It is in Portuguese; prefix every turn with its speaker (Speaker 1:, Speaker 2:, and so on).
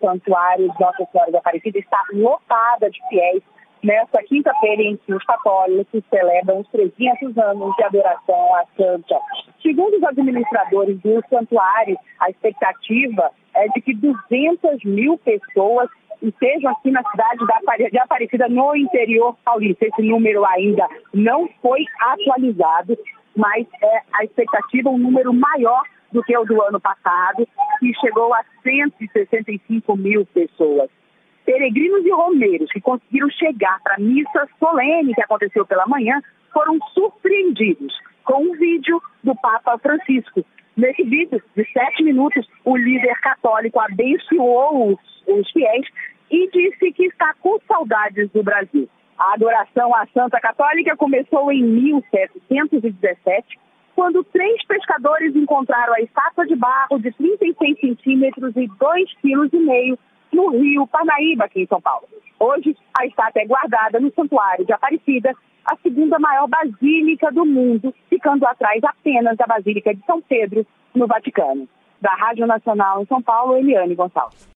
Speaker 1: Santuário de Nossa Senhora da Aparecida está lotada de fiéis nesta quinta-feira em que os católicos celebram os 300 anos de adoração à Santa. Segundo os administradores do santuário, a expectativa é de que 200 mil pessoas estejam aqui na cidade de Aparecida, no interior paulista. Esse número ainda não foi atualizado, mas é a expectativa um número maior do que o do ano passado, que chegou a 165 mil pessoas. Peregrinos e romeiros que conseguiram chegar para a missa solene que aconteceu pela manhã foram surpreendidos com um vídeo do Papa Francisco. Nesse vídeo, de sete minutos, o líder católico abençoou os, os fiéis e disse que está com saudades do Brasil. A adoração à Santa Católica começou em 1717, quando três pescadores encontraram a estátua de barro de 36 centímetros e 2,5 kg no rio Parnaíba, aqui em São Paulo. Hoje, a estátua é guardada no Santuário de Aparecida, a segunda maior basílica do mundo, ficando atrás apenas da Basílica de São Pedro, no Vaticano. Da Rádio Nacional em São Paulo, Eliane Gonçalves.